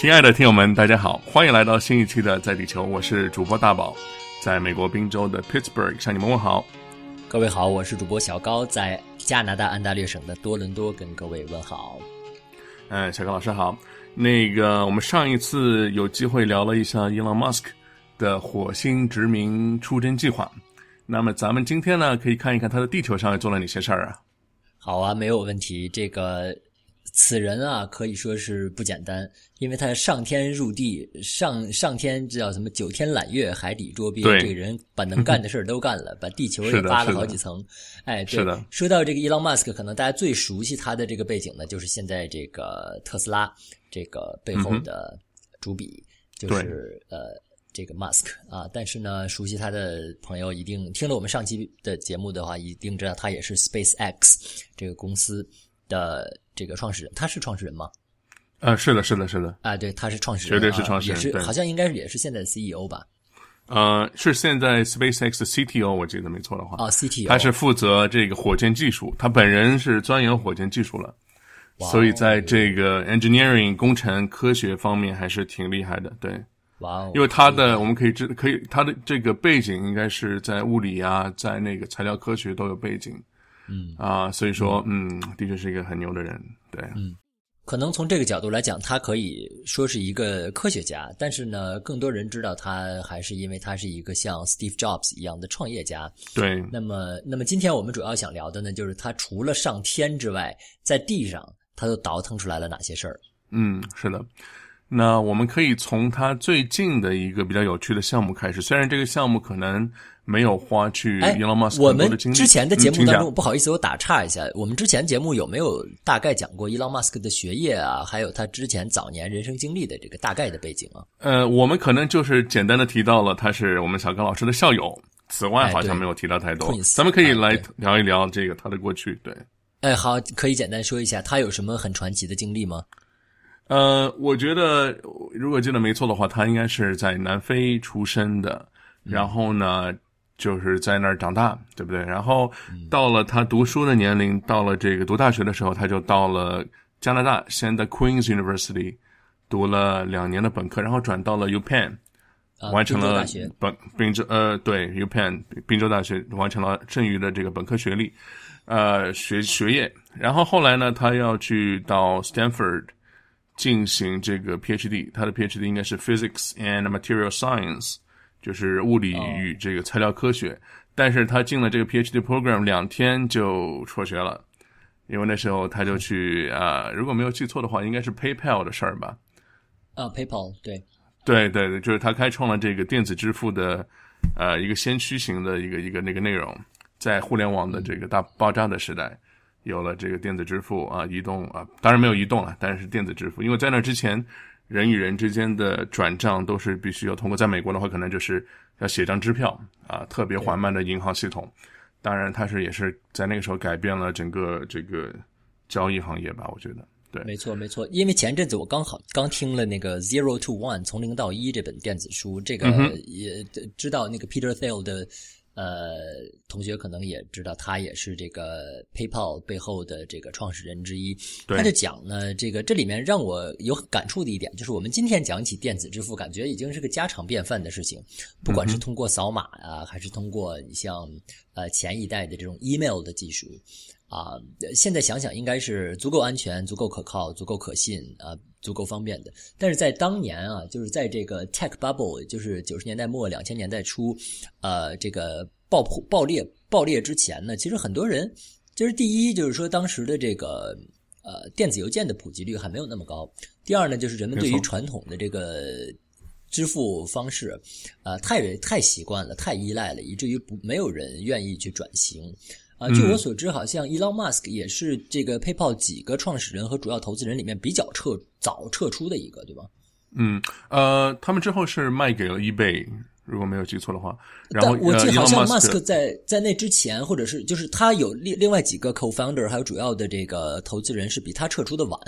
亲爱的听友们，大家好，欢迎来到新一期的在地球，我是主播大宝，在美国宾州的 Pittsburgh 向你们问好。各位好，我是主播小高，在加拿大安大略省的多伦多跟各位问好。嗯，小高老师好。那个，我们上一次有机会聊了一下 Elon Musk 的火星殖民出征计划，那么咱们今天呢，可以看一看他的地球上做了哪些事儿啊？好啊，没有问题。这个此人啊，可以说是不简单，因为他上天入地，上上天这叫什么九天揽月，海底捉鳖。这个人把能干的事儿都干了，把地球也扒了好几层。哎，是的。说到这个 Elon Musk，可能大家最熟悉他的这个背景呢，就是现在这个特斯拉。这个背后的主笔就是呃这个 Musk 啊，但是呢，熟悉他的朋友一定听了我们上期的节目的话，一定知道他也是 SpaceX 这个公司的这个创始人。他是创始人吗？啊，是的，是的，是的。啊，对，他是创始人，绝对是创始人，也是好像应该也是现在的 CEO 吧？呃，是现在 SpaceX 的 CTO，我记得没错的话啊，CTO，他是负责这个火箭技术，他本人是钻研火箭技术了。所以在这个 engineering 工程科学方面还是挺厉害的，对。哇哦！因为他的我们可以知可以他的这个背景应该是在物理啊，在那个材料科学都有背景。嗯啊，所以说嗯，的确是一个很牛的人，对。嗯，可能从这个角度来讲，他可以说是一个科学家，但是呢，更多人知道他还是因为他是一个像 Steve Jobs 一样的创业家。对。那么，那么今天我们主要想聊的呢，就是他除了上天之外，在地上。他都倒腾出来了哪些事儿？嗯，是的。那我们可以从他最近的一个比较有趣的项目开始。虽然这个项目可能没有花去 Elon Musk 我们之前的节目当中，不好意思，我打岔一下。我们之前节目有没有大概讲过 Elon Musk 的学业啊？还有他之前早年人生经历的这个大概的背景啊？呃，我们可能就是简单的提到了他是我们小刚老师的校友。此外，好像没有提到太多。咱们可以来聊一聊这个他的过去。对。哎，好，可以简单说一下他有什么很传奇的经历吗？呃，我觉得如果记得没错的话，他应该是在南非出生的，然后呢，就是在那儿长大，对不对？然后到了他读书的年龄，到了这个读大学的时候，他就到了加拿大，先在 Queen's University 读了两年的本科，然后转到了 UPenn，完成了本宾州呃对 UPenn 宾州大学完成了剩余的这个本科学历。呃，学学业，然后后来呢，他要去到 Stanford 进行这个 PhD，他的 PhD 应该是 Physics and Material Science，就是物理与这个材料科学。但是他进了这个 PhD program 两天就辍学了，因为那时候他就去啊，如果没有记错的话，应该是 PayPal 的事儿吧？啊，PayPal，对，对对对，就是他开创了这个电子支付的呃一个先驱型的一个一个那个内容。在互联网的这个大爆炸的时代，有了这个电子支付啊，移动啊，当然没有移动了，但是电子支付，因为在那之前，人与人之间的转账都是必须要通过，在美国的话，可能就是要写张支票啊，特别缓慢的银行系统。当然，它是也是在那个时候改变了整个这个交易行业吧，我觉得。对，没错没错，因为前阵子我刚好刚听了那个《Zero to One》从零到一这本电子书，这个也知道那个 Peter Thiel 的。呃，同学可能也知道，他也是这个 PayPal 背后的这个创始人之一。他就讲呢，这个这里面让我有感触的一点，就是我们今天讲起电子支付，感觉已经是个家常便饭的事情。不管是通过扫码啊，还是通过你像呃前一代的这种 email 的技术啊，现在想想应该是足够安全、足够可靠、足够可信啊。足够方便的，但是在当年啊，就是在这个 tech bubble，就是九十年代末两千年代初，呃，这个爆破爆裂爆裂之前呢，其实很多人就是第一就是说当时的这个呃电子邮件的普及率还没有那么高，第二呢就是人们对于传统的这个支付方式，呃太太习惯了，太依赖了，以至于不没有人愿意去转型。啊，据我所知，好像 Elon Musk 也是这个 PayPal 几个创始人和主要投资人里面比较撤早撤出的一个，对吧？嗯，呃，他们之后是卖给了 eBay，如果没有记错的话。然后我记得好像 Musk 在在那之前，或者是就是他有另另外几个 co-founder，还有主要的这个投资人是比他撤出的晚。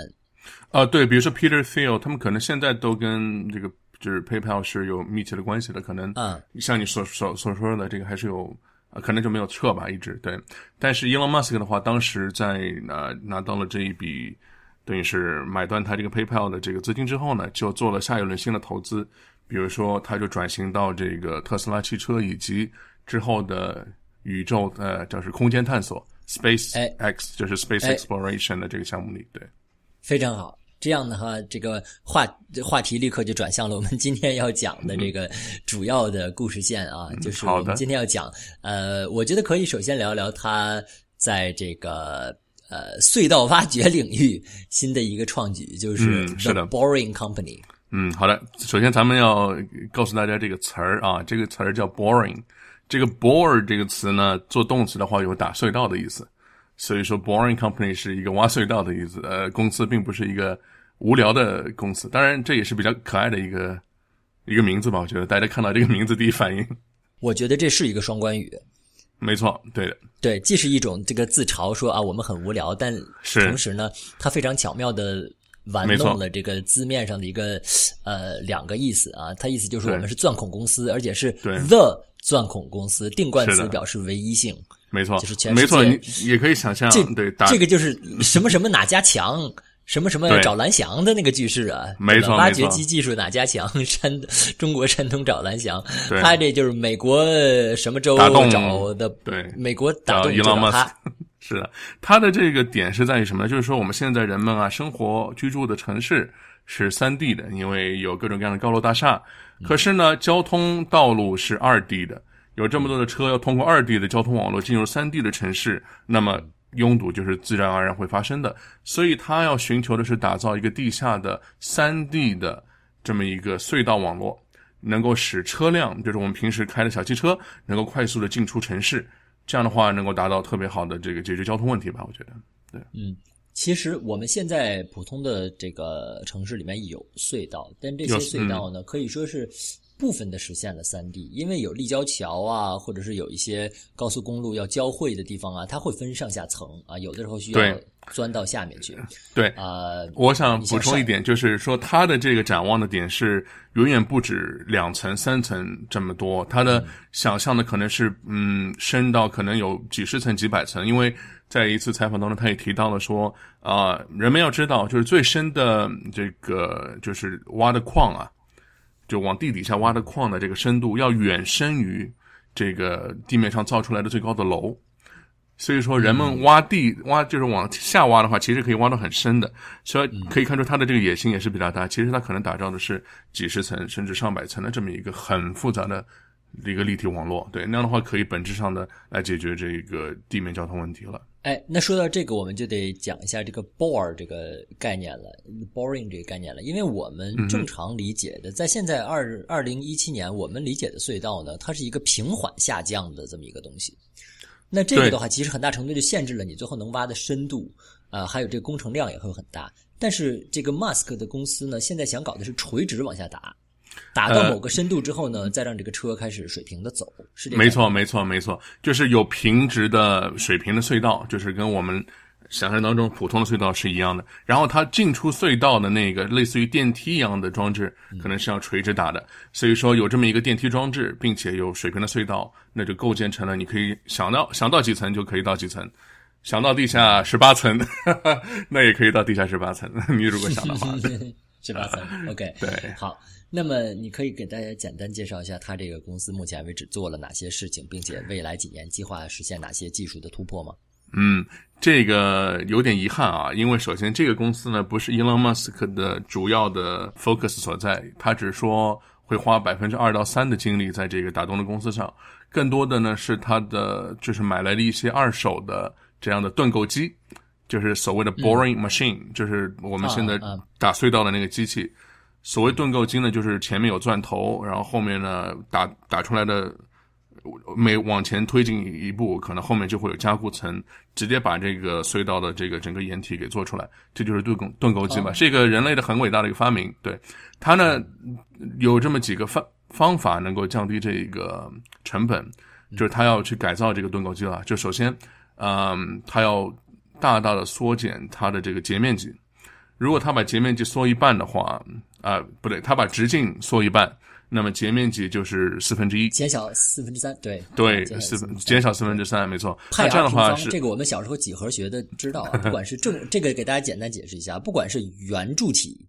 啊，对，比如说 Peter Thiel，他们可能现在都跟这个就是 PayPal 是有密切的关系的，可能嗯，像你所所所说的这个还是有。啊，可能就没有撤吧，一直对。但是 Elon Musk 的话，当时在拿拿到了这一笔等于是买断他这个 PayPal 的这个资金之后呢，就做了下一轮新的投资，比如说他就转型到这个特斯拉汽车以及之后的宇宙呃，就是空间探索 Space X，就是 Space Exploration 的这个项目里，对。非常好。这样的话，这个话话题立刻就转向了我们今天要讲的这个主要的故事线啊，就是我们今天要讲，呃，我觉得可以首先聊聊他在这个呃隧道挖掘领域新的一个创举，就是嗯是 The 的 Boring Company。嗯，好的。首先，咱们要告诉大家这个词儿啊，这个词儿叫 boring。这个 bore 这个词呢，做动词的话有打隧道的意思，所以说 boring company 是一个挖隧道的意思。呃，公司并不是一个无聊的公司，当然这也是比较可爱的一个一个名字吧。我觉得大家看到这个名字第一反应，我觉得这是一个双关语，没错，对的，对，既是一种这个自嘲说啊我们很无聊，但是。同时呢，它非常巧妙的玩弄了这个字面上的一个呃两个意思啊，它意思就是我们是钻孔公司，而且是对。the 钻孔公司，定冠词表示唯一性。没错。就是全没错，你也可以想象这，对，打这个就是什么什么哪家强，什么什么找蓝翔的那个句式啊，没错挖掘机技术哪家强？山中国山东找蓝翔，对他这就是美国什么州找的，对美国打找动。是的，他的这个点是在于什么呢？就是说我们现在人们啊，生活居住的城市是三 D 的，因为有各种各样的高楼大厦。可是呢，交通道路是二 D 的，有这么多的车要通过二 D 的交通网络进入三 D 的城市，那么拥堵就是自然而然会发生的。所以他要寻求的是打造一个地下的三 D 的这么一个隧道网络，能够使车辆，就是我们平时开的小汽车，能够快速的进出城市。这样的话，能够达到特别好的这个解决交通问题吧？我觉得，对，嗯其实我们现在普通的这个城市里面有隧道，但这些隧道呢，可以说是部分的实现了三 D，因为有立交桥啊，或者是有一些高速公路要交汇的地方啊，它会分上下层啊，有的时候需要钻到下面去对，啊。我想补充一点，就是说它的这个展望的点是远远不止两层、三层这么多，它的想象的可能是嗯深到可能有几十层、几百层，因为在一次采访当中，他也提到了说啊、人们要知道，就是最深的这个就是挖的矿啊，就往地底下挖的矿的这个深度要远深于这个地面上造出来的最高的楼。所以说，人们挖地挖就是往下挖的话，其实可以挖到很深的，所以可以看出他的这个野心也是比较大。其实他可能打造的是几十层甚至上百层的这么一个很复杂的一个立体网络。对，那样的话可以本质上的来解决这个地面交通问题了。哎，那说到这个，我们就得讲一下这个 bore 这个概念了，boring 这个概念了，因为我们正常理解的，在现在二二零一七年，我们理解的隧道呢，它是一个平缓下降的这么一个东西。那这个的话，其实很大程度就限制了你最后能挖的深度，啊、还有这个工程量也会很大。但是这个 Mask 的公司呢，现在想搞的是垂直往下打，打到呃某个深度之后呢，再让这个车开始水平的走，是这个没错，没错，没错，就是有平直的水平的隧道，就是跟我们想象当中普通的隧道是一样的。然后它进出隧道的那个类似于电梯一样的装置，可能是要垂直打的。所以说有这么一个电梯装置，并且有水平的隧道，那就构建成了你可以想到想到几层就可以到几层。想到地下十八层，那也可以到地下十八层。你如果想的话，十八层，OK，对，好。那么你可以给大家简单介绍一下，他这个公司目前为止做了哪些事情，并且未来几年计划实现哪些技术的突破吗？嗯，这个有点遗憾啊，因为首先这个公司呢不是 Elon Musk 的主要的 focus 所在，他只说会花百分之二到三的精力在这个打洞的公司上，更多的呢是他的就是买来了一些二手的这样的盾构机，就是所谓的 boring machine，、就是我们现在打隧道的那个机器。所谓盾构机呢，就是前面有钻头，然后后面呢打打出来的每往前推进一步，可能后面就会有加固层，直接把这个隧道的这个整个掩体给做出来，这就是盾构盾构机嘛，是一个人类的很伟大的一个发明。对它呢，有这么几个方方法能够降低这个成本，就是它要去改造这个盾构机了。就首先，嗯，它要大大的缩减它的这个截面积。如果它把截面积缩一半的话，啊、不对，它把直径缩一半，那么截面积就是四分之一，减小四分之三，对对，减四分减小四分之三，没错。派那这样 r 平方，的话是这个我们小时候几何学的知道啊，不管是正 这个给大家简单解释一下，不管是圆柱体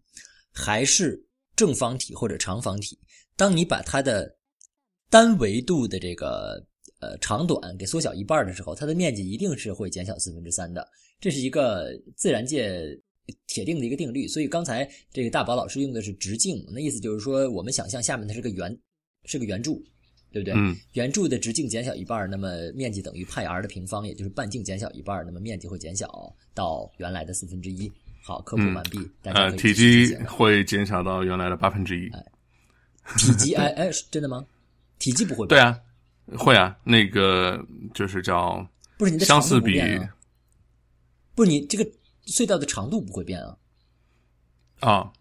还是正方体或者长方体，当你把它的单维度的这个呃长短给缩小一半的时候，它的面积一定是会减小四分之三的，这是一个自然界铁定的一个定律。所以刚才这个大宝老师用的是直径，那意思就是说，我们想象下面它是个圆，是个圆柱，对不对？嗯，圆柱的直径减小一半，那么面积等于派 r 的平方，也就是半径减小一半，那么面积会减小到原来的四分之一。好，科普完毕，大家呃，可以体积会减小到原来的八分之一。体积，哎哎，是真的吗？体积不会对啊，会啊，那个就是叫不是你的相似比，不是你这个隧道的长度不会变啊。啊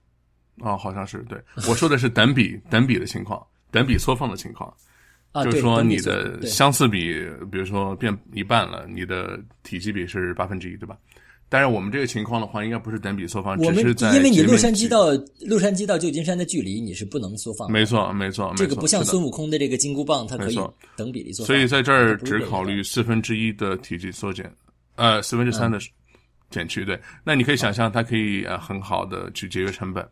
啊，好像是对。我说的是等比等比的情况，等比缩放的情况，啊，就是说你的相似比，比如说变一半了，你的体积比是八分之一，对吧？但是我们这个情况的话，应该不是等比缩放，只是在因为你洛杉矶到洛杉矶到旧金山的距离你是不能缩放的，没错没错，这个不像孙悟空的这个金箍棒，它可以等比例缩放。所以在这儿只考虑四分之一的体积缩减，呃，四分之三的减去。对，那你可以想象它可以呃很好的去节约成本，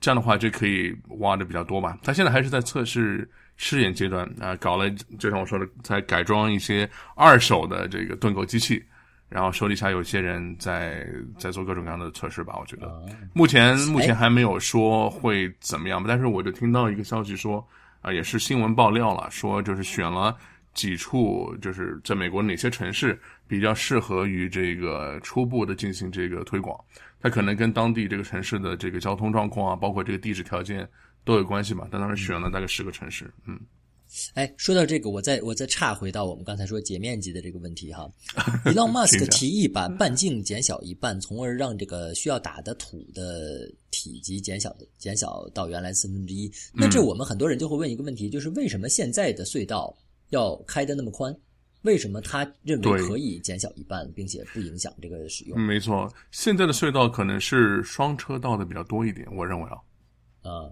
这样的话就可以挖的比较多吧。它现在还是在测试试验阶段啊、搞了就像我说的，在改装一些二手的这个盾构机器。然后手底下有些人在在做各种各样的测试吧，我觉得啊目前目前还没有说会怎么样吧，但是我就听到一个消息说，啊、也是新闻爆料了，说就是选了几处，就是在美国哪些城市比较适合于这个初步的进行这个推广，它可能跟当地这个城市的这个交通状况啊，包括这个地质条件都有关系吧。但当时选了大概十个城市，嗯，哎，说到这个，我再我再岔回到我们刚才说截面积的这个问题哈。Elon Musk 提议把半径减小一半，从而让这个需要打的土的体积减小减小到原来四分之一。那这我们很多人就会问一个问题，就是为什么现在的隧道要开的那么宽？为什么他认为可以减小一半，并且不影响这个使用？没错，现在的隧道可能是双车道的比较多一点，我认为啊。啊，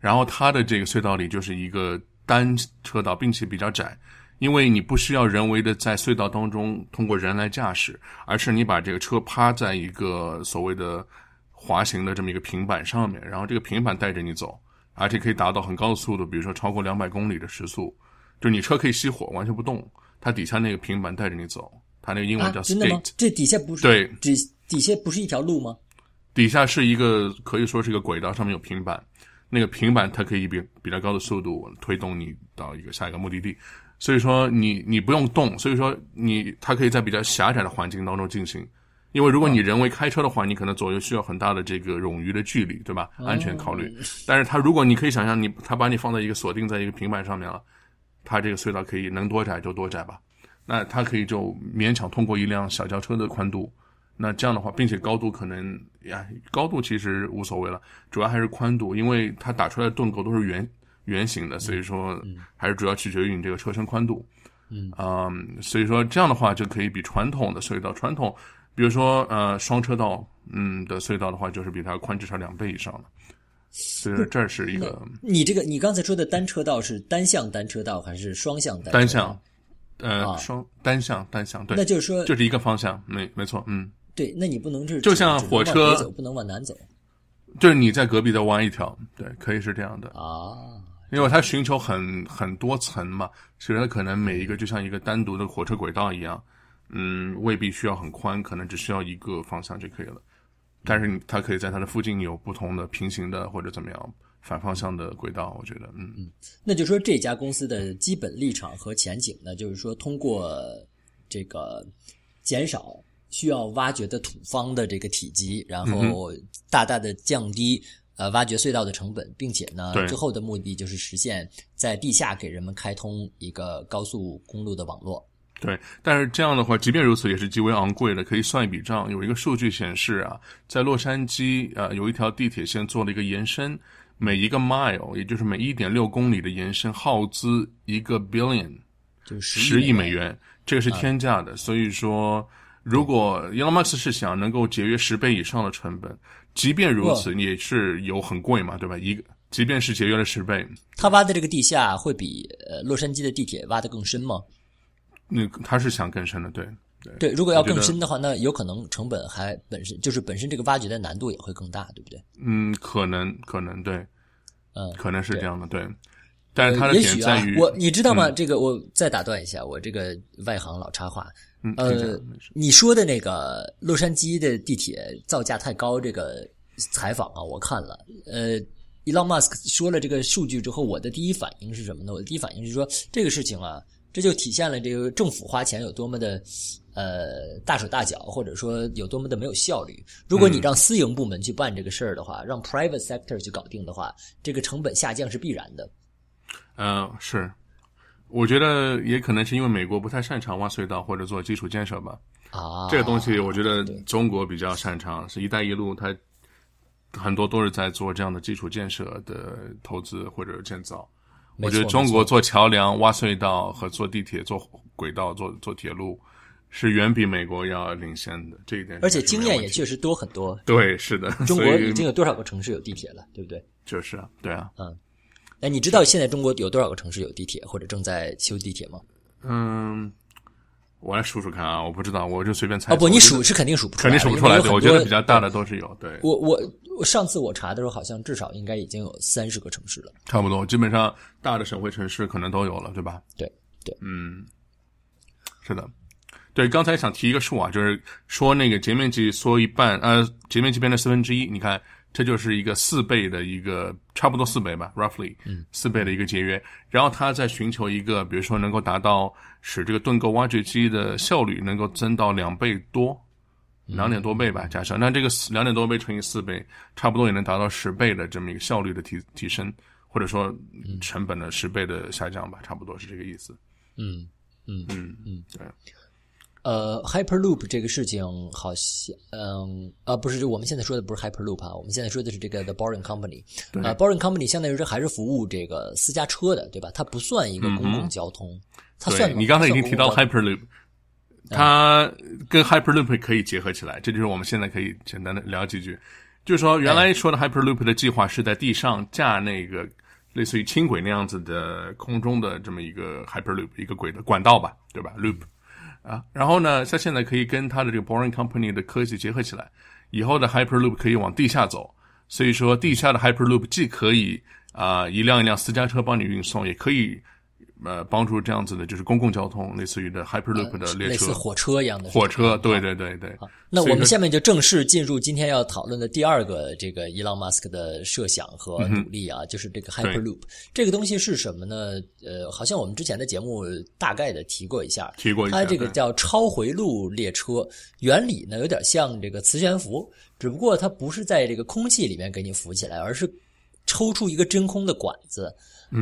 然后它的这个隧道里就是一个单车道，并且比较窄，因为你不需要人为的在隧道当中通过人来驾驶，而是你把这个车趴在一个所谓的滑行的这么一个平板上面，然后这个平板带着你走，而且可以达到很高的速度，比如说超过两百公里的时速，就你车可以熄火，完全不动，它底下那个平板带着你走，它那个英文啊叫真的吗 skate，、？这底下不是对底底下不是一条路吗？底下是一个可以说是一个轨道，上面有平板，那个平板它可以比比较高的速度推动你到一个下一个目的地，所以说你你不用动，所以说你它可以在比较狭窄的环境当中进行。因为如果你人为开车的话，你可能左右需要很大的这个冗余的距离，对吧？安全考虑。但是它如果你可以想象你，它把你放在一个锁定在一个平板上面了，它这个隧道可以能多窄就多窄吧。那它可以就勉强通过一辆小轿车的宽度。那这样的话，并且高度可能呀，高度其实无所谓了，主要还是宽度，因为它打出来的盾构都是圆圆形的，所以说还是主要取决于你这个车身宽度。嗯所以说这样的话就可以比传统的隧道，传统比如说呃双车道嗯的隧道的话，就是比它宽至少两倍以上了。所以说这是一个你这个你刚才说的单车道是单向单车道还是双向单车道？单向，呃啊双单向单向对，那就是说，就是一个方向，没没错，嗯。对，那你不能是就像火车走不能往南走就是你在隔壁再挖一条，对，可以是这样的，啊。因为它寻求很很多层嘛，所以它可能每一个就像一个单独的火车轨道一样，嗯，未必需要很宽，可能只需要一个方向就可以了。但是你它可以在它的附近有不同的平行的或者怎么样反方向的轨道，我觉得，嗯。嗯，那就说这家公司的基本立场和前景呢，就是说通过这个减少需要挖掘的土方的这个体积，然嗯后大大的降低呃挖掘隧道的成本，并且呢，对。最后的目的就是实现在地下给人们开通一个高速公路的网络。对。但是这样的话，即便如此，也是极为昂贵的。可以算一笔账，有一个数据显示啊，在洛杉矶啊、呃有一条地铁线做了一个延伸，每一个 mile，也就是每一点六公里的延伸，耗资一个 billion。就是十亿美元，这个是天价的。所以说，如果 Elon Musk 是想能够节约十倍以上的成本，即便如此，也是有很贵嘛，对吧？一个即便是节约了十倍，他挖的这个地下会比呃洛杉矶的地铁挖的更深吗？那他是想更深的，对对对，如果要更深的话，那有可能成本还本身就是本身这个挖掘的难度也会更大，对不对？嗯，可能可能对，嗯，可能是这样的，对。但是它的也许啊点在于，，我你知道吗？这个我再打断一下，我这个外行老插话。呃你说的那个洛杉矶的地铁造价太高，这个采访啊，我看了。呃，Elon Musk 说了这个数据之后，我的第一反应是什么呢？我的第一反应是说，这个事情啊，这就体现了这个政府花钱有多么的呃大手大脚，或者说有多么的没有效率。如果你让私营部门去办这个事儿的话，让 private sector 去搞定的话，这个成本下降是必然的。呃，是，我觉得也可能是因为美国不太擅长挖隧道或者做基础建设吧。啊，这个东西我觉得中国比较擅长，是“一带一路”，它很多都是在做这样的基础建设的投资或者建造。我觉得中国做桥梁、挖隧道和做地铁、做轨道、做做铁路，是远比美国要领先的。这一点而且经验也确实多很多。对，是的。中国已经有多少个城市有地铁了，对不对？就是啊，对啊，嗯哎，你知道现在中国有多少个城市有地铁或者正在修地铁吗？嗯，我来数数看啊，我不知道，我就随便猜。哦不，你数是肯定数不出肯来肯，定数不出来的。我觉得比较大的都是有，对，我我我上次我查的时候，好像至少应该已经有三十个城市了。差不多，基本上大的省会城市可能都有了，对吧？对对，嗯，是的，对。刚才想提一个数啊，就是说那个截面积缩一半，呃，截面积变成四分之一，你看，这就是一个四倍的一个，差不多四倍吧，roughly，嗯，四倍的一个节约。然后他在寻求一个，比如说能够达到使这个盾构挖掘机的效率能够增到两倍多。两点多倍吧，假设那这个两点多倍乘以四倍，差不多也能达到十倍的这么一个效率的提提升，或者说成本的十倍的下降吧，差不多是这个意思。嗯嗯嗯嗯，对，呃，Hyperloop 这个事情好像，嗯啊，不是，我们现在说的不是 Hyperloop 啊，我们现在说的是这个 The Boring Company。呃，Boring Company 相当于是还是服务这个私家车的，对吧？它不算一个公共交通，它算你刚才已经提到算公共交 Hyperloop，它跟 Hyperloop 可以结合起来，这就是我们现在可以简单的聊几句。就是说，原来说的 Hyperloop 的计划是在地上架那个类似于轻轨那样子的空中的这么一个 Hyperloop 一个轨的管道吧，对吧？Loop 啊，然后呢，它现在可以跟它的这个 Boring Company 的科技结合起来，以后的 Hyperloop 可以往地下走。所以说，地下的 Hyperloop 既可以啊、一辆一辆私家车帮你运送，也可以呃帮助这样子的，就是公共交通，类似于的 Hyperloop 的列车、类似火车一样的火车，对对。对对对。那我们下面就正式进入今天要讨论的第二个这个伊朗马斯克的设想和嗯努力啊，就是这个 Hyperloop 这个东西是什么呢？呃，好像我们之前的节目大概的提过一下，提过一下它这个叫超回路列车，原理呢有点像这个磁悬浮，只不过它不是在这个空气里面给你浮起来，而是抽出一个真空的管子。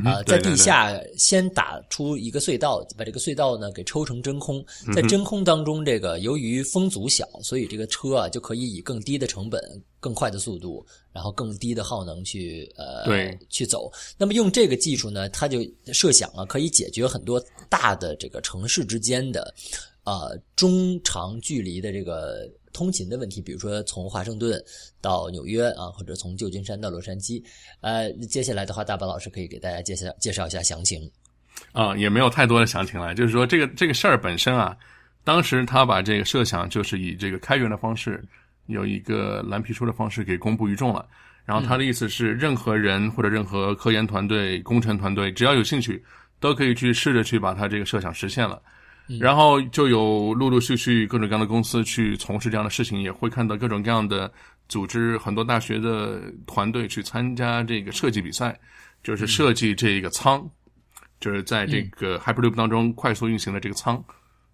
啊、在地下先打出一个隧道，把这个隧道呢给抽成真空，嗯在真空当中，这个由于风阻小，所以这个车啊就可以以更低的成本、更快的速度，然后更低的耗能去呃对。去走。那么用这个技术呢，它就设想啊，可以解决很多大的这个城市之间的啊、中长距离的这个通勤的问题，比如说从华盛顿到纽约啊，或者从旧金山到洛杉矶。呃，接下来的话，大宝老师可以给大家介绍介绍一下详情。啊、也没有太多的详情了。就是说，这个这个事儿本身啊，当时他把这个设想就是以这个开源的方式，有一个蓝皮书的方式给公布于众了。然后他的意思是，任何人或者任何科研团队、工程团队，只要有兴趣，都可以去试着去把他这个设想实现了。然后就有陆陆续续各种各样的公司去从事这样的事情，也会看到各种各样的组织，很多大学的团队去参加这个设计比赛，就是设计这个舱，就是在这个 Hyperloop 当中快速运行的这个舱。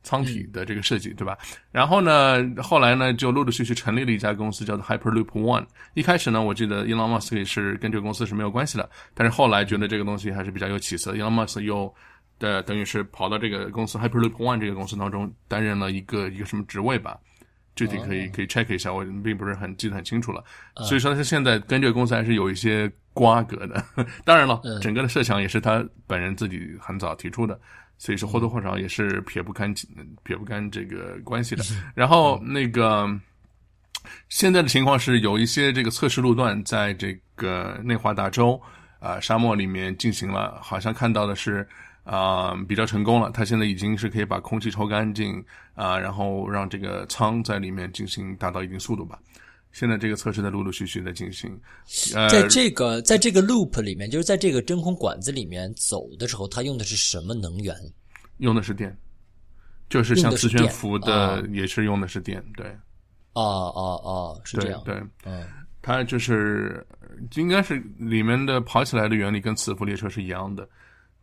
舱体的这个设计，对吧？然后呢，后来呢，就陆陆续续成立了一家公司，叫做 Hyperloop One。一开始呢，我记得 Elon Musk 也是跟这个公司是没有关系的，但是后来觉得这个东西还是比较有起色。Elon Musk 又的等于是跑到这个公司 Hyperloop One 这个公司当中担任了一个一个什么职位吧？具体可以可以 check 一下，我并不是很记得很清楚了。所以说他现在跟这个公司还是有一些瓜葛的。当然了，整个的设想也是他本人自己很早提出的。所以说或多或少也是撇不开撇不干这个关系的。然后那个现在的情况是有一些这个测试路段在这个内华达州，啊沙漠里面进行了，好像看到的是啊比较成功了。它现在已经是可以把空气抽干净啊，然后让这个舱在里面进行达到一定速度吧。现在这个测试在陆陆续续在进行，呃，在这个在这个 loop 里面，就是在这个真空管子里面走的时候，它用的是什么能源？用的是电，就是像磁悬浮的，也是用的是电，对。哦哦哦，是这样，对，嗯，它就是应该是里面的跑起来的原理跟磁浮列车是一样的。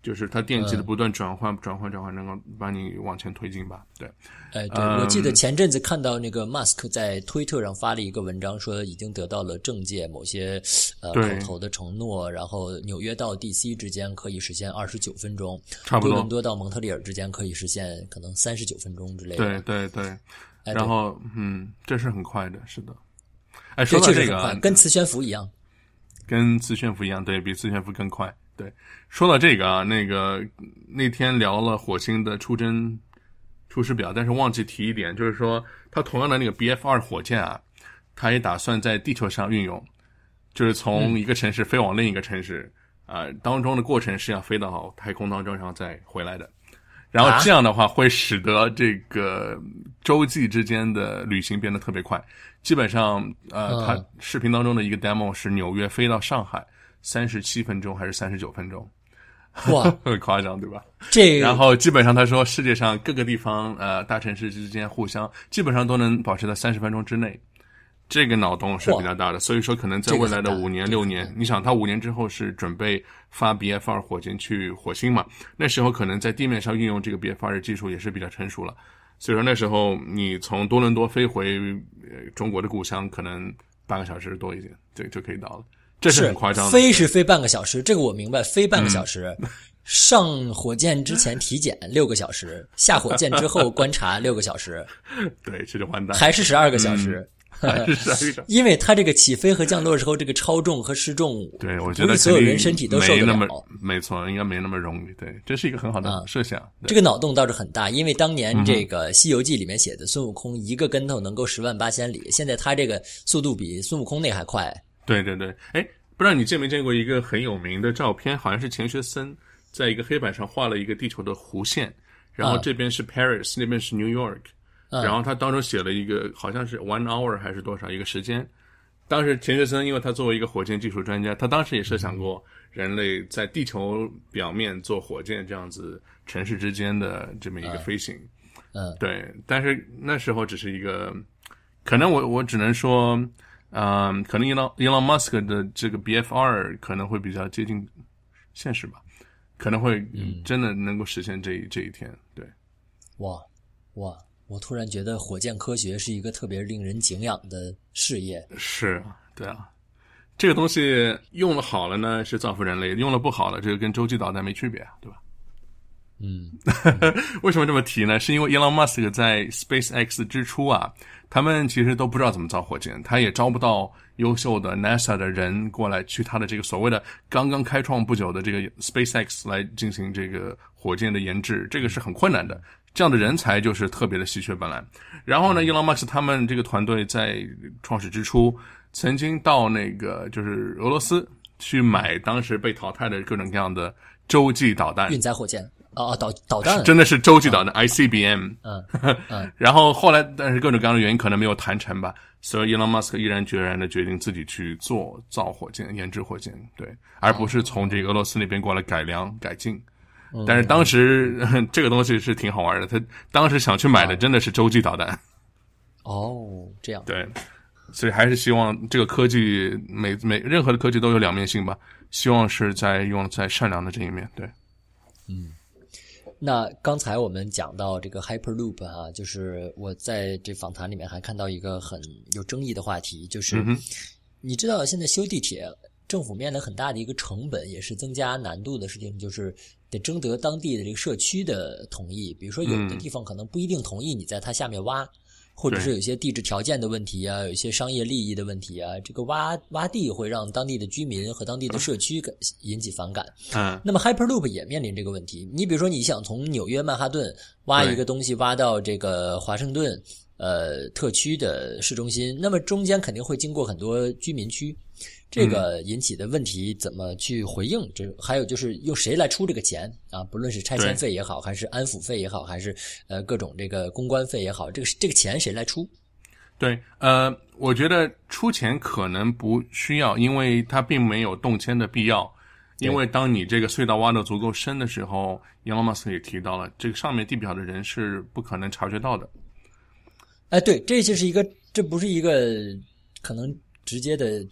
就是它电机的不断转换、转换、转换，能够把你往前推进吧？对，哎，对，我记得前阵子看到那个 Musk 在推特上发了一个文章，说已经得到了政界某些呃口头的承诺，然后纽约到 DC 之间可以实现二十九分钟，差不多，多伦多到蒙特利尔之间可以实现可能三十九分钟之类的。对对对，然后嗯，这是很快的，是的。哎，说到这个，跟磁悬浮一样，跟磁悬浮一样，对比磁悬浮更快。对，说到这个啊，那个那天聊了火星的出征出师表，但是忘记提一点，就是说它同样的那个 BF 二火箭啊，它也打算在地球上运用，就是从一个城市飞往另一个城市啊，当中的过程是要飞到太空当中，然后再回来的。然后这样的话会使得这个洲际之间的旅行变得特别快。基本上，呃，它视频当中的一个 demo 是纽约飞到上海。三十七分钟还是三十九分钟？哇，很夸张，对吧？这然后基本上他说，世界上各个地方呃大城市之间互相基本上都能保持在三十分钟之内。这个脑洞是比较大的，所以说可能在未来的五年六年，你想他五年之后是准备发 BF 二火箭去火星嘛？那时候可能在地面上运用这个 BF 二的技术也是比较成熟了。所以说那时候你从多伦多飞回中国的故乡，可能半个小时多一点，对就可以到了。这是很夸张的，飞是飞半个小时，这个我明白。飞半个小时，上火箭之前体检六个小时，下火箭之后 观察六个小时，对，这就完蛋，还是十二个小时，还是十二个小时。因为它这个起飞和降落时候这个超重和失重，对我觉得所有人身体都受不了。没错，应该没那么容易。对，这是一个很好的设想。这个脑洞倒是很大，因为当年这个《西游记》里面写的孙悟空一个跟头能够十万八千里，现在他这个速度比孙悟空那还快。对对对，哎，不知道你见没见过一个很有名的照片，好像是钱学森在一个黑板上画了一个地球的弧线，然后这边是 Paris，那边是 New York，然后他当中写了一个好像是 one hour 还是多少一个时间。当时钱学森因为他作为一个火箭技术专家，他当时也设想过人类在地球表面做火箭这样子城市之间的这么一个飞行。嗯，对，但是那时候只是一个，可能我我只能说。嗯，可能 Elon Elon Musk 的这个 BFR 可能会比较接近现实吧，可能会真的能够实现这一这一天。对，哇哇！我突然觉得火箭科学是一个特别令人敬仰的事业。是，对啊，这个东西用的好了呢，是造福人类；用的不好了，这个跟洲际导弹没区别，对吧？嗯，为什么这么提呢？是因为 Elon Musk 在 SpaceX 之初啊。他们其实都不知道怎么造火箭，他也招不到优秀的 NASA 的人过来去他的这个所谓的刚刚开创不久的这个 SpaceX 来进行这个火箭的研制，这个是很困难的。这样的人才就是特别的稀缺本来。然后呢，Elon Musk 他们这个团队在创始之初，曾经到那个就是俄罗斯去买当时被淘汰的各种各样的洲际导弹运载火箭。哦，导导弹。真的是洲际导弹 ICBM，嗯 嗯，然后后来但是各种各样的原因可能没有谈成吧，所以 Elon Musk 毅然决然的决定自己去做造火箭、研制火箭，对，而不是从这个俄罗斯那边过来改良改进。但是当时 这个东西是挺好玩的，他当时想去买的真的是洲际导弹。哦，这样。对，所以还是希望这个科技每每任何的科技都有两面性吧，希望是在用在善良的这一面，对，嗯。那刚才我们讲到这个 Hyperloop 啊，就是我在这访谈里面还看到一个很有争议的话题，就是你知道现在修地铁，政府面临很大的一个成本，也是增加难度的事情，就是得征得当地的这个社区的同意。比如说有的地方可能不一定同意你在它下面挖。或者是有一些地质条件的问题啊，有一些商业利益的问题啊，这个挖挖地会让当地的居民和当地的社区感引起反感。嗯，那么 Hyperloop 也面临这个问题。你比如说，你想从纽约曼哈顿挖一个东西挖到这个华盛顿呃特区的市中心，那么中间肯定会经过很多居民区。这个引起的问题怎么去回应？这还有就是用谁来出这个钱啊？不论是拆迁费也好，还是安抚费也好，还是呃各种这个公关费也好，这个这个钱谁来出？对，呃，我觉得出钱可能不需要，因为它并没有动迁的必要。因为当你这个隧道挖的足够深的时候，Elon Musk 也提到了，这个上面地表的人是不可能察觉到的。哎，对，这就是一个，这不是一个可能直接的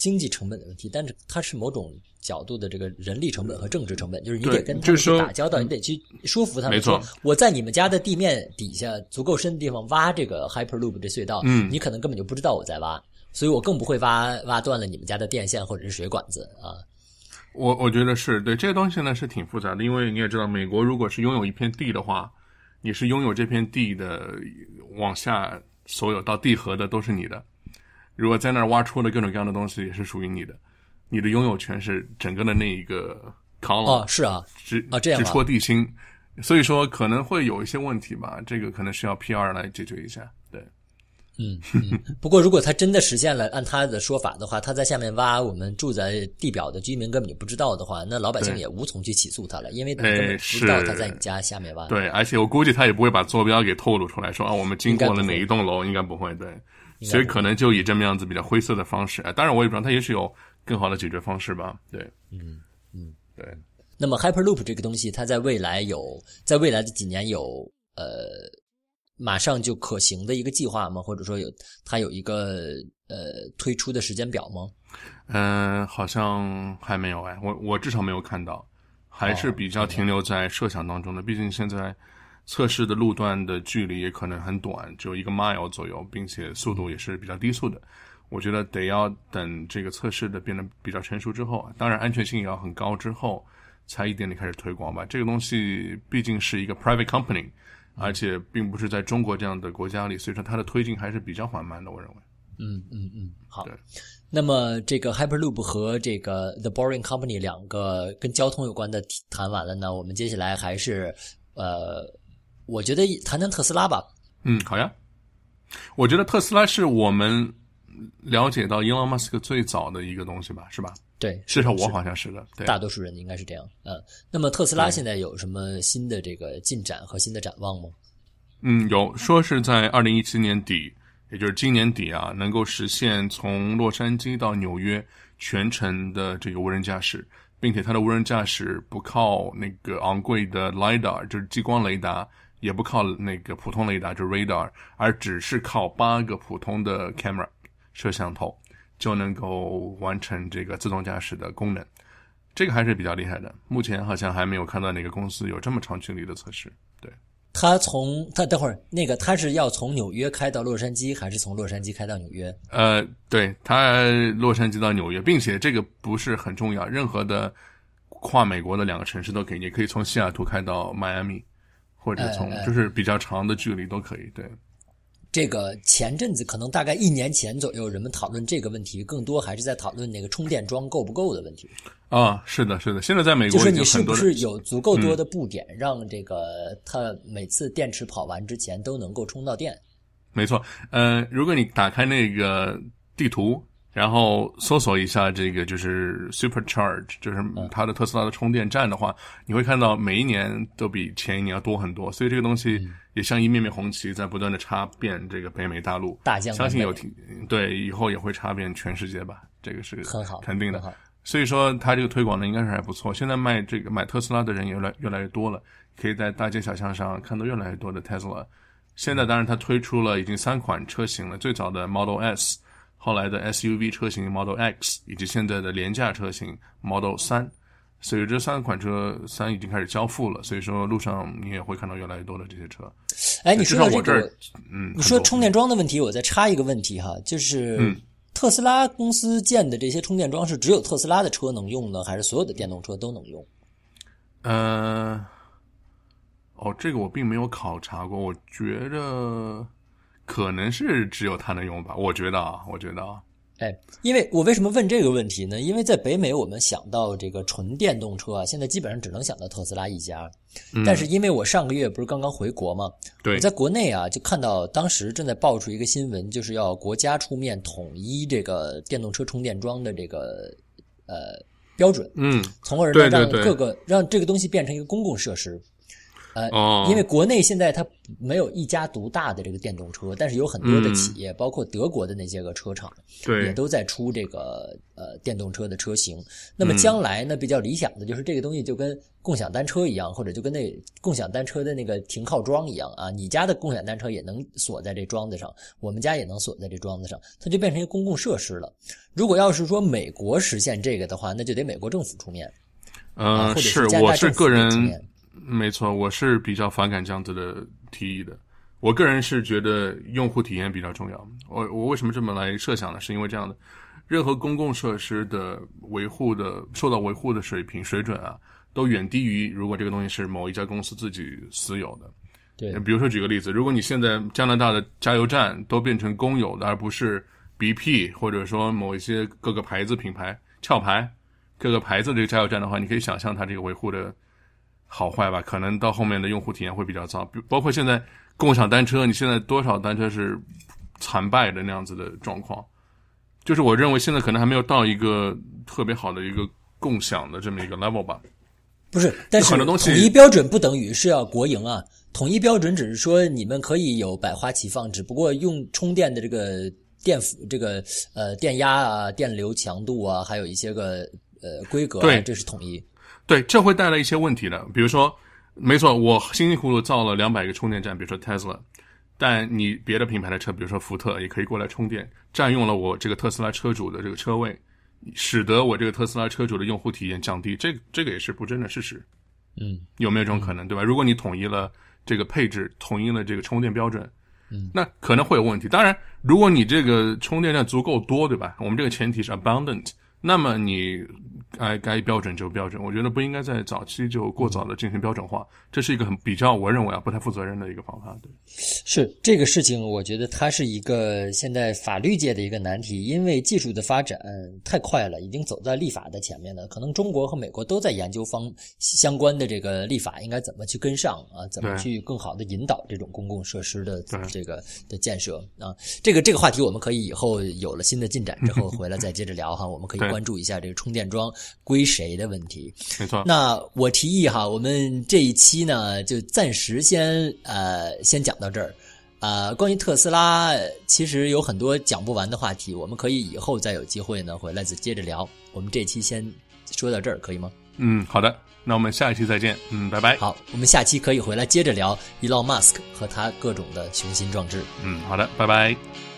经济成本的问题，但是它是某种角度的这个人力成本和政治成本，就是你得跟他们打交道，你得去说服他们。没错，我在你们家的地面底下足够深的地方挖这个 Hyperloop 这隧道，嗯，你可能根本就不知道我在挖，所以我更不会挖挖断了你们家的电线或者是水管子啊。我我觉得是对这个东西呢是挺复杂的，因为你也知道，美国如果是拥有一片地的话，你是拥有这片地的往下所有到地核的都是你的。如果在那儿挖出了各种各样的东西也是属于你的，你的拥有权是整个的那一个扛哦，是啊，直啊这样直戳地心，所以说可能会有一些问题吧，这个可能需要 P R 来解决一下，对。嗯，不过如果他真的实现了，按他的说法的话，他在下面挖，我们住在地表的居民根本就不知道的话，那老百姓也无从去起诉他了，因为他根本不知道他在你家下面挖。对，而且我估计他也不会把坐标给透露出来，说啊，我们经过了哪一栋楼，应该不会。对，所以可能就以这么样子比较灰色的方式。当然，我也不知道他也许有更好的解决方式吧。对，嗯嗯，对。那么 Hyperloop 这个东西，它在未来有，在未来的几年有呃。马上就可行的一个计划吗？或者说有它有一个呃推出的时间表吗？嗯，好像还没有哎，我我至少没有看到，还是比较停留在设想当中的。毕竟现在测试的路段的距离也可能很短，只有一个 mile 左右，并且速度也是比较低速的。我觉得得要等这个测试的变得比较成熟之后，当然安全性也要很高之后，才一点点开始推广吧。这个东西毕竟是一个 private company。而且并不是在中国这样的国家里，所以说它的推进还是比较缓慢的。我认为，嗯嗯嗯，好。那么这个 Hyperloop 和这个 The Boring Company 两个跟交通有关的谈完了呢，我们接下来还是呃，我觉得谈谈特斯拉吧。嗯，好呀。我觉得特斯拉是我们了解到 Elon Musk 最早的一个东西吧，是吧？对，至少我好像是的。对，大多数人应该是这样。嗯，那么特斯拉现在有什么新的这个进展和新的展望吗？嗯，有说是在二零一七年底，也就是今年底啊，能够实现从洛杉矶到纽约全程的这个无人驾驶，并且它的无人驾驶不靠那个昂贵的 lidar，就是激光雷达，也不靠那个普通雷达，就是 radar，而只是靠八个普通的 camera 摄像头。就能够完成这个自动驾驶的功能，这个还是比较厉害的。目前好像还没有看到哪个公司有这么长距离的测试。对，他从他等会儿那个他是要从纽约开到洛杉矶，还是从洛杉矶开到纽约？呃，对他洛杉矶到纽约，并且这个不是很重要，任何的跨美国的两个城市都可以，也可以从西雅图开到迈阿密，或者从就是比较长的距离都可以。对。这个前阵子可能大概一年前左右，人们讨论这个问题，更多还是在讨论那个充电桩够不够的问题。啊，是的，是的。现在在美国，就是你是不是有足够多的布点，让这个它每次电池跑完之前都能够充到电？没错，呃，如果你打开那个地图。然后搜索一下这个就是 Supercharge，就是它的特斯拉的充电站的话，你会看到每一年都比前一年要多很多。所以这个东西也像一面面红旗在不断的插遍这个北美大陆，相信有挺对以后也会插遍全世界吧，这个是很好肯定的。所以说它这个推广呢应该是还不错。现在卖这个买特斯拉的人也越来越来越多了，可以在大街小巷上看到越来越多的 Tesla。现在当然它推出了已经三款车型了，最早的 Model S。后来的 SUV 车型 Model X 以及现在的廉价车型 Model 三，所以这三款车三已经开始交付了。所以说路上你也会看到越来越多的这些车。哎，你说到这个，嗯，你说充电桩的问题，我再插一个问题哈，就是特斯拉公司建的这些充电桩是只有特斯拉的车能用呢，还是所有的电动车都能用？呃，哦，这个我并没有考察过，我觉得。可能是只有它能用吧，我觉得啊，我觉得啊，哎，因为我为什么问这个问题呢？因为在北美，我们想到这个纯电动车啊，现在基本上只能想到特斯拉一家。但是因为我上个月不是刚刚回国嘛，对，我在国内啊就看到当时正在爆出一个新闻，就是要国家出面统一这个电动车充电桩的这个呃标准，嗯，从而呢让各个让这个东西变成一个公共设施。呃，哦，因为国内现在它没有一家独大的这个电动车，但是有很多的企业，包括德国的那些个车厂，也都在出这个呃电动车的车型。那么将来呢，比较理想的就是这个东西就跟共享单车一样，或者就跟那共享单车的那个停靠桩一样啊，你家的共享单车也能锁在这桩子上，我们家也能锁在这桩子上，它就变成一个公共设施了。如果要是说美国实现这个的话，那就得美国政府出面，啊，呃，或者是我是个人面。没错，我是比较反感这样子的提议的。我个人是觉得用户体验比较重要。我我为什么这么来设想呢？是因为这样的，任何公共设施的维护的受到维护的水平水准啊，都远低于如果这个东西是某一家公司自己私有的。对比如说举个例子，如果你现在加拿大的加油站都变成公有的，而不是 BP 或者说某一些各个牌子品牌壳牌各个牌子的这个加油站的话，你可以想象它这个维护的好坏吧？可能到后面的用户体验会比较糟，比包括现在共享单车，你现在多少单车是惨败的那样子的状况，就是我认为现在可能还没有到一个特别好的一个共享的这么一个 level 吧。不是，但是统一标准不等于是要国营啊。统一标准只是说你们可以有百花齐放，只不过用充电的这个电伏、这个呃电压啊、电流强度啊，还有一些个呃规格、啊，对这是统一。对，这会带来一些问题的。比如说，没错，我辛辛苦苦造了两百个充电站，比如说 Tesla，但你别的品牌的车，比如说福特，也可以过来充电，占用了我这个特斯拉车主的这个车位，使得我这个特斯拉车主的用户体验降低。这这个也是不争的事实。嗯，有没有这种可能，对吧？如果你统一了这个配置，统一了这个充电标准，嗯，那可能会有问题。当然，如果你这个充电站足够多，对吧？我们这个前提是 abundant，那么你该该标准就标准。我觉得不应该在早期就过早的进行标准化，这是一个很比较我认为啊不太负责任的一个方法。对，是这个事情，我觉得它是一个现在法律界的一个难题，因为技术的发展太快了，已经走在立法的前面了。可能中国和美国都在研究方相关的这个立法应该怎么去跟上啊，怎么去更好的引导这种公共设施的这个的建设啊。这个这个话题我们可以以后有了新的进展之后 回来再接着聊哈，我们可以关注一下这个充电桩归谁的问题。没错。那我提议哈，我们这一期呢就暂时先呃先讲到这儿。呃，关于特斯拉，其实有很多讲不完的话题，我们可以以后再有机会呢回来再接着聊。我们这期先说到这儿，可以吗？嗯，好的，那我们下一期再见。嗯，拜拜。好，我们下期可以回来接着聊 Elon Musk 和他各种的雄心壮志。嗯，好的，拜拜。